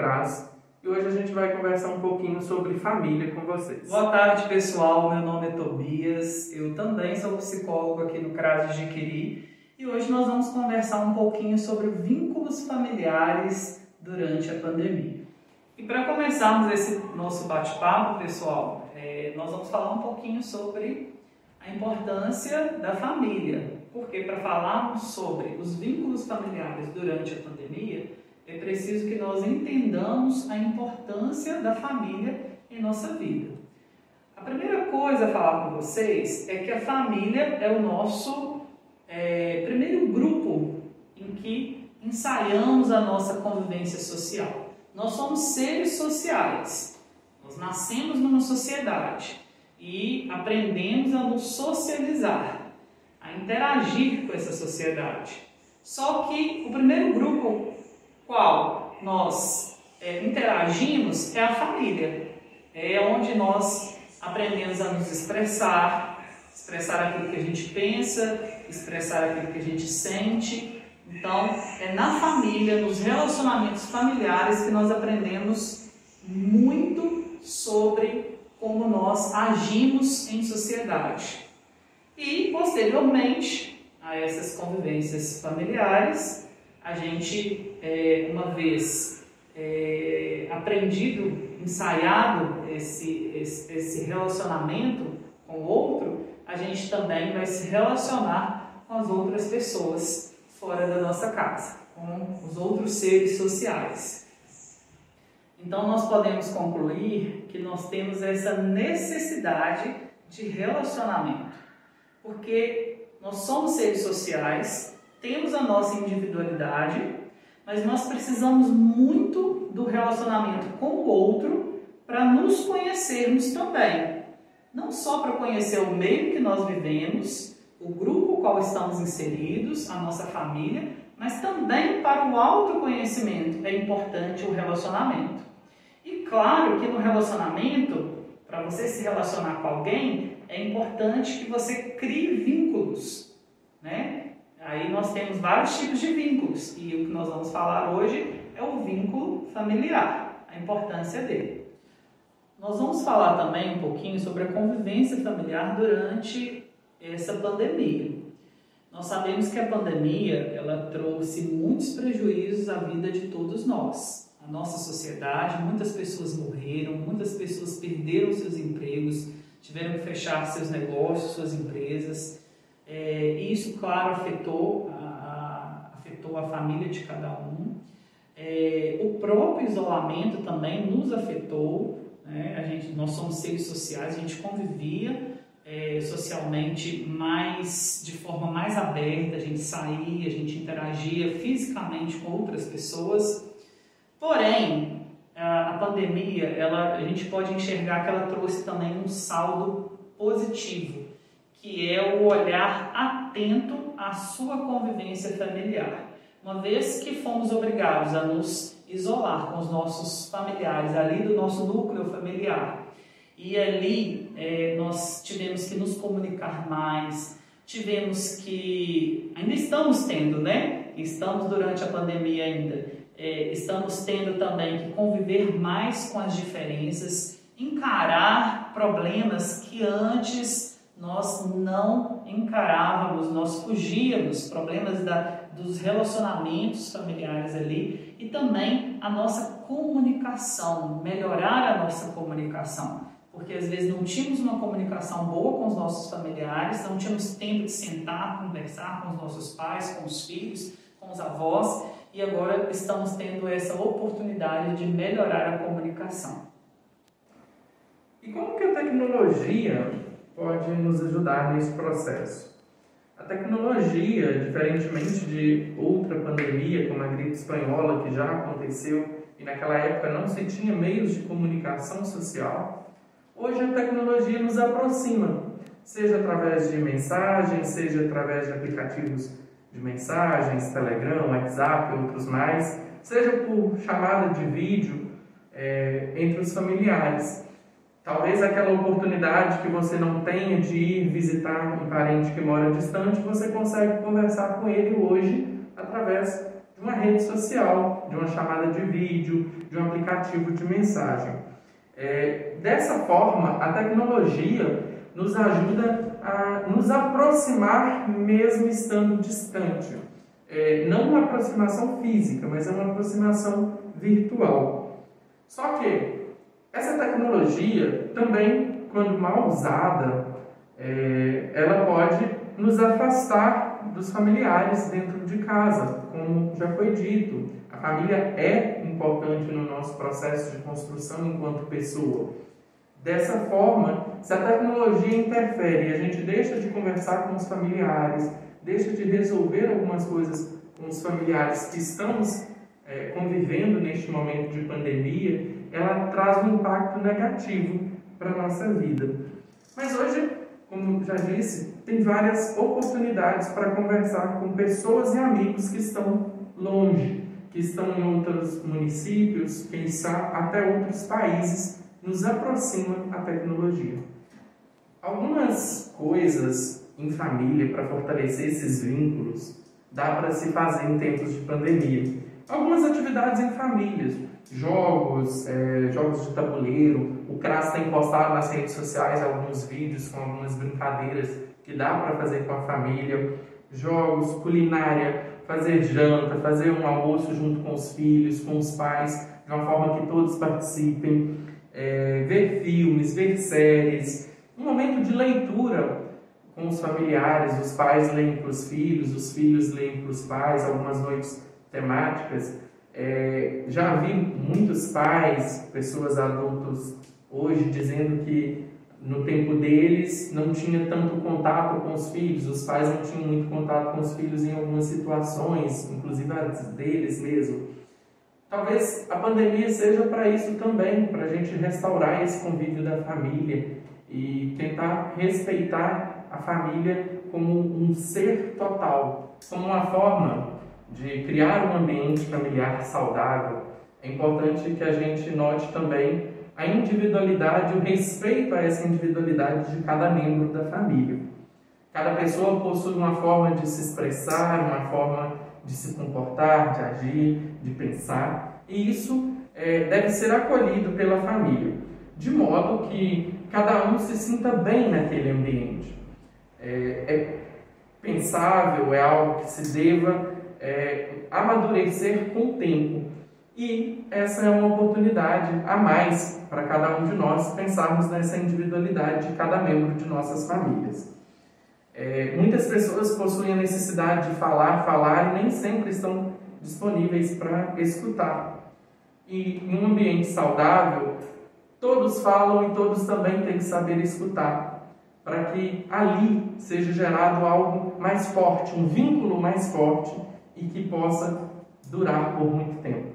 CRAS e hoje a gente vai conversar um pouquinho sobre família com vocês. Boa tarde, pessoal. Meu nome é Tobias. Eu também sou psicólogo aqui no CRAS de Jiquiri e hoje nós vamos conversar um pouquinho sobre vínculos familiares durante a pandemia. E para começarmos esse nosso bate-papo, pessoal, é, nós vamos falar um pouquinho sobre a importância da família. Porque para falarmos sobre os vínculos familiares durante a pandemia, é preciso que nós entendamos a importância da família em nossa vida. A primeira coisa a falar com vocês é que a família é o nosso é, primeiro grupo em que ensaiamos a nossa convivência social. Nós somos seres sociais. Nós nascemos numa sociedade e aprendemos a nos socializar, a interagir com essa sociedade. Só que o primeiro grupo qual nós é, interagimos é a família. É onde nós aprendemos a nos expressar, expressar aquilo que a gente pensa, expressar aquilo que a gente sente. Então, é na família, nos relacionamentos familiares que nós aprendemos muito sobre como nós agimos em sociedade. E, posteriormente a essas convivências familiares, a gente, é, uma vez é, aprendido, ensaiado esse, esse, esse relacionamento com o outro, a gente também vai se relacionar com as outras pessoas fora da nossa casa, com os outros seres sociais. Então, nós podemos concluir que nós temos essa necessidade de relacionamento, porque nós somos seres sociais, temos a nossa individualidade, mas nós precisamos muito do relacionamento com o outro para nos conhecermos também. Não só para conhecer o meio que nós vivemos, o grupo qual estamos inseridos, a nossa família, mas também para o autoconhecimento é importante o relacionamento. E claro que no relacionamento, para você se relacionar com alguém, é importante que você crie vínculos, nós temos vários tipos de vínculos e o que nós vamos falar hoje é o vínculo familiar, a importância dele. Nós vamos falar também um pouquinho sobre a convivência familiar durante essa pandemia. Nós sabemos que a pandemia ela trouxe muitos prejuízos à vida de todos nós, a nossa sociedade. Muitas pessoas morreram, muitas pessoas perderam seus empregos, tiveram que fechar seus negócios, suas empresas. É, isso, claro, afetou a, a, afetou a família de cada um. É, o próprio isolamento também nos afetou. Né? A gente, nós somos seres sociais, a gente convivia é, socialmente mais de forma mais aberta, a gente saía, a gente interagia fisicamente com outras pessoas. Porém, a, a pandemia, ela, a gente pode enxergar que ela trouxe também um saldo positivo que é o olhar atento à sua convivência familiar. Uma vez que fomos obrigados a nos isolar com os nossos familiares, ali do nosso núcleo familiar, e ali é, nós tivemos que nos comunicar mais, tivemos que. Ainda estamos tendo, né? Estamos durante a pandemia ainda. É, estamos tendo também que conviver mais com as diferenças, encarar problemas que antes nós não encarávamos, nós fugíamos problemas da, dos relacionamentos familiares ali e também a nossa comunicação, melhorar a nossa comunicação. Porque às vezes não tínhamos uma comunicação boa com os nossos familiares, não tínhamos tempo de sentar, conversar com os nossos pais, com os filhos, com os avós, e agora estamos tendo essa oportunidade de melhorar a comunicação. E como que a tecnologia pode nos ajudar nesse processo. A tecnologia, diferentemente de outra pandemia, como a gripe espanhola, que já aconteceu e naquela época não se tinha meios de comunicação social, hoje a tecnologia nos aproxima, seja através de mensagens, seja através de aplicativos de mensagens, Telegram, WhatsApp, outros mais, seja por chamada de vídeo é, entre os familiares. Talvez aquela oportunidade que você não tenha de ir visitar um parente que mora distante, você consegue conversar com ele hoje através de uma rede social, de uma chamada de vídeo, de um aplicativo de mensagem. É, dessa forma, a tecnologia nos ajuda a nos aproximar mesmo estando distante. É, não uma aproximação física, mas é uma aproximação virtual. Só que essa tecnologia também, quando mal usada, é, ela pode nos afastar dos familiares dentro de casa, como já foi dito. A família é importante no nosso processo de construção enquanto pessoa. Dessa forma, se a tecnologia interfere e a gente deixa de conversar com os familiares, deixa de resolver algumas coisas com os familiares que estamos é, convivendo neste momento de pandemia, ela traz um impacto negativo para a nossa vida. Mas hoje, como já disse, tem várias oportunidades para conversar com pessoas e amigos que estão longe, que estão em outros municípios, sabe até outros países nos aproxima a tecnologia. Algumas coisas em família para fortalecer esses vínculos dá para se fazer em tempos de pandemia. Algumas atividades em famílias, jogos, é, jogos de tabuleiro. O CRAS tem postado nas redes sociais alguns vídeos com algumas brincadeiras que dá para fazer com a família. Jogos, culinária, fazer janta, fazer um almoço junto com os filhos, com os pais, de uma forma que todos participem é, ver filmes, ver séries, um momento de leitura com os familiares, os pais leem para os filhos, os filhos leem para os pais, algumas noites temáticas. É, já vi muitos pais, pessoas adultas hoje dizendo que no tempo deles não tinha tanto contato com os filhos, os pais não tinham muito contato com os filhos em algumas situações, inclusive deles mesmo. Talvez a pandemia seja para isso também, para a gente restaurar esse convívio da família e tentar respeitar a família como um ser total, como uma forma de criar um ambiente familiar saudável. É importante que a gente note também a individualidade, o respeito a essa individualidade de cada membro da família. Cada pessoa possui uma forma de se expressar, uma forma de se comportar, de agir, de pensar, e isso é, deve ser acolhido pela família, de modo que cada um se sinta bem naquele ambiente. É, é pensável, é algo que se deva é, amadurecer com o tempo. E essa é uma oportunidade a mais para cada um de nós pensarmos nessa individualidade de cada membro de nossas famílias. É, muitas pessoas possuem a necessidade de falar, falar e nem sempre estão disponíveis para escutar. E em um ambiente saudável, todos falam e todos também têm que saber escutar, para que ali seja gerado algo mais forte, um vínculo mais forte e que possa durar por muito tempo.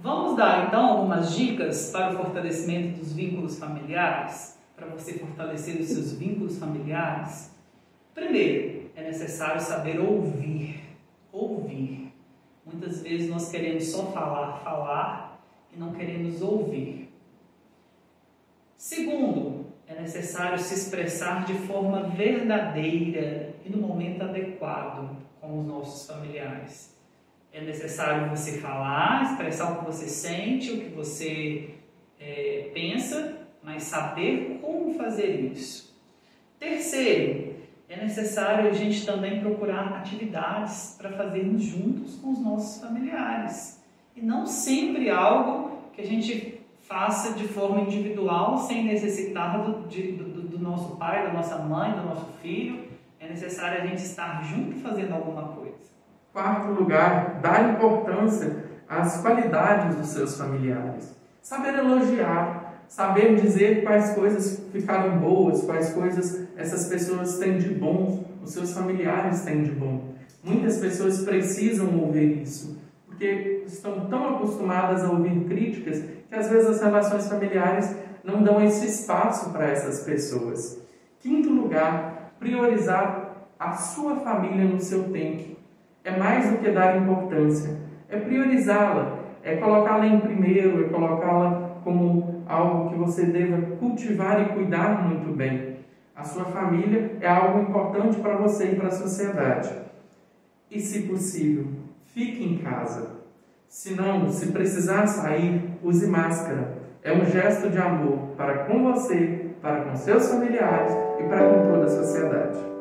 Vamos dar então algumas dicas para o fortalecimento dos vínculos familiares, para você fortalecer os seus vínculos familiares. Primeiro, é necessário saber ouvir. Ouvir. Muitas vezes nós queremos só falar, falar e não queremos ouvir. Segundo, é necessário se expressar de forma verdadeira e no momento adequado com os nossos familiares. É necessário você falar, expressar o que você sente, o que você é, pensa, mas saber como fazer isso. Terceiro, é necessário a gente também procurar atividades para fazermos juntos com os nossos familiares. E não sempre algo que a gente faça de forma individual, sem necessitar do, de, do, do nosso pai, da nossa mãe, do nosso filho. É necessário a gente estar junto fazendo alguma coisa. Quarto lugar, dar importância às qualidades dos seus familiares. Saber elogiar, saber dizer quais coisas ficaram boas, quais coisas essas pessoas têm de bom, os seus familiares têm de bom. Muitas pessoas precisam ouvir isso, porque estão tão acostumadas a ouvir críticas que às vezes as relações familiares não dão esse espaço para essas pessoas. Quinto lugar, priorizar a sua família no seu tempo. É mais do que dar importância, é priorizá-la, é colocá-la em primeiro, é colocá-la como algo que você deva cultivar e cuidar muito bem. A sua família é algo importante para você e para a sociedade. E, se possível, fique em casa. Se não, se precisar sair, use máscara. É um gesto de amor para com você, para com seus familiares e para com toda a sociedade.